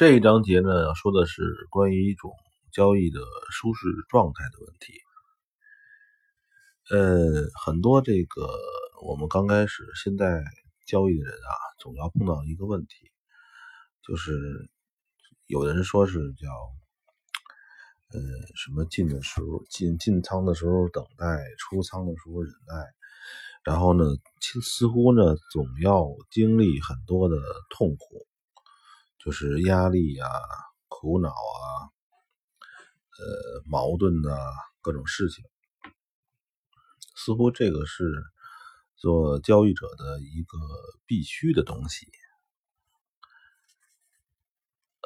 这一章节呢，说的是关于一种交易的舒适状态的问题。呃，很多这个我们刚开始现在交易的人啊，总要碰到一个问题，就是有的人说是叫呃什么进的时候进进仓的时候等待，出仓的时候忍耐，然后呢，似乎呢总要经历很多的痛苦。就是压力啊、苦恼啊、呃矛盾啊，各种事情，似乎这个是做交易者的一个必须的东西。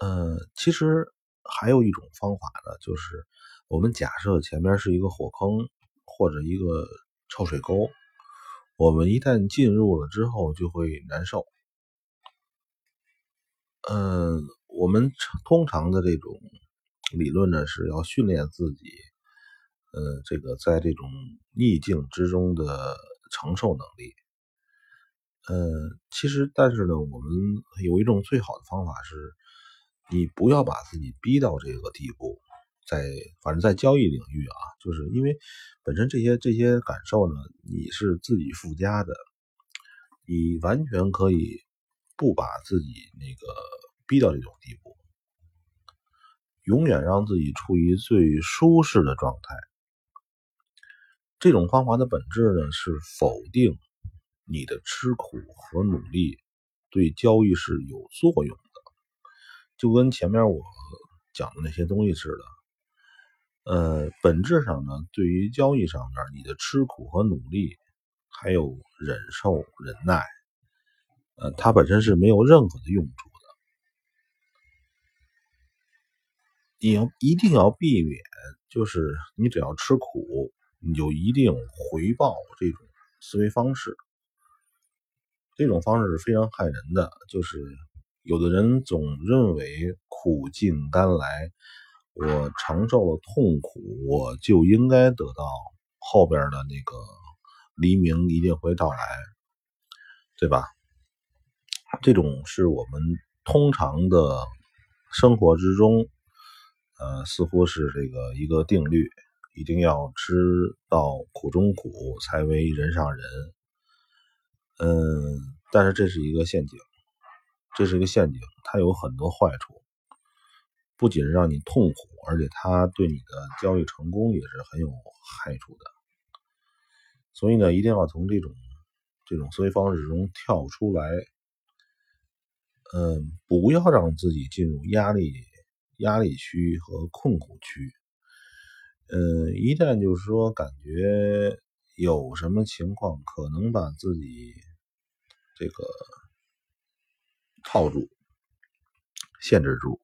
呃，其实还有一种方法呢，就是我们假设前面是一个火坑或者一个臭水沟，我们一旦进入了之后就会难受。嗯，我们通常的这种理论呢，是要训练自己，呃，这个在这种逆境之中的承受能力。呃，其实，但是呢，我们有一种最好的方法是，你不要把自己逼到这个地步。在反正，在交易领域啊，就是因为本身这些这些感受呢，你是自己附加的，你完全可以。不把自己那个逼到这种地步，永远让自己处于最舒适的状态。这种方法的本质呢，是否定你的吃苦和努力对交易是有作用的。就跟前面我讲的那些东西似的，呃，本质上呢，对于交易上面，你的吃苦和努力，还有忍受、忍耐。呃，它本身是没有任何的用处的。你要一定要避免，就是你只要吃苦，你就一定回报这种思维方式。这种方式是非常害人的。就是有的人总认为苦尽甘来，我承受了痛苦，我就应该得到后边的那个黎明一定会到来，对吧？这种是我们通常的生活之中，呃，似乎是这个一个定律，一定要知道苦中苦，才为人上人。嗯，但是这是一个陷阱，这是一个陷阱，它有很多坏处，不仅让你痛苦，而且它对你的交易成功也是很有害处的。所以呢，一定要从这种这种思维方式中跳出来。嗯，不要让自己进入压力压力区和困苦区。嗯，一旦就是说感觉有什么情况可能把自己这个套住、限制住，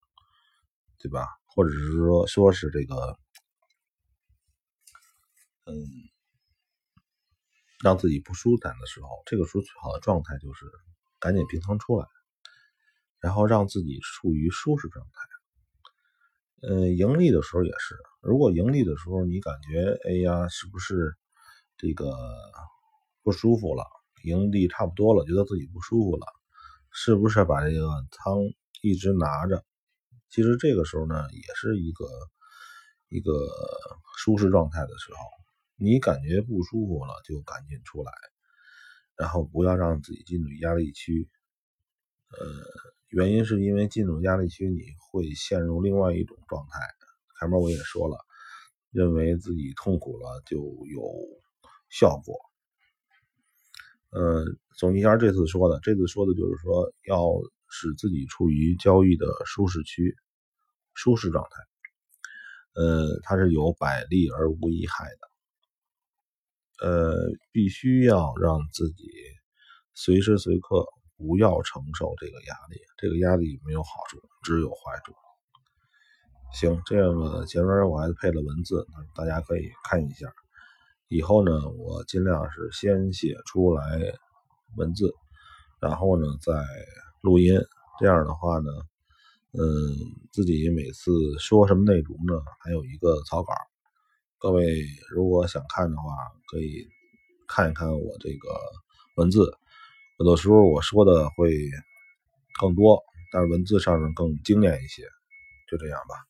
对吧？或者是说说是这个，嗯，让自己不舒坦的时候，这个时候最好的状态就是赶紧平仓出来。然后让自己处于舒适状态。嗯，盈利的时候也是。如果盈利的时候你感觉，哎呀，是不是这个不舒服了？盈利差不多了，觉得自己不舒服了，是不是把这个仓一直拿着？其实这个时候呢，也是一个一个舒适状态的时候。你感觉不舒服了，就赶紧出来，然后不要让自己进入压力区。呃。原因是因为进入压力区，你会陷入另外一种状态。前面我也说了，认为自己痛苦了就有效果。呃，总结一下这次说的，这次说的就是说，要使自己处于交易的舒适区、舒适状态。呃，它是有百利而无一害的。呃，必须要让自己随时随刻。不要承受这个压力，这个压力没有好处，只有坏处。行，这样呢，前面我还配了文字，大家可以看一下。以后呢，我尽量是先写出来文字，然后呢再录音。这样的话呢，嗯，自己每次说什么内容呢，还有一个草稿。各位如果想看的话，可以看一看我这个文字。有的时候我说的会更多，但是文字上面更精炼一些，就这样吧。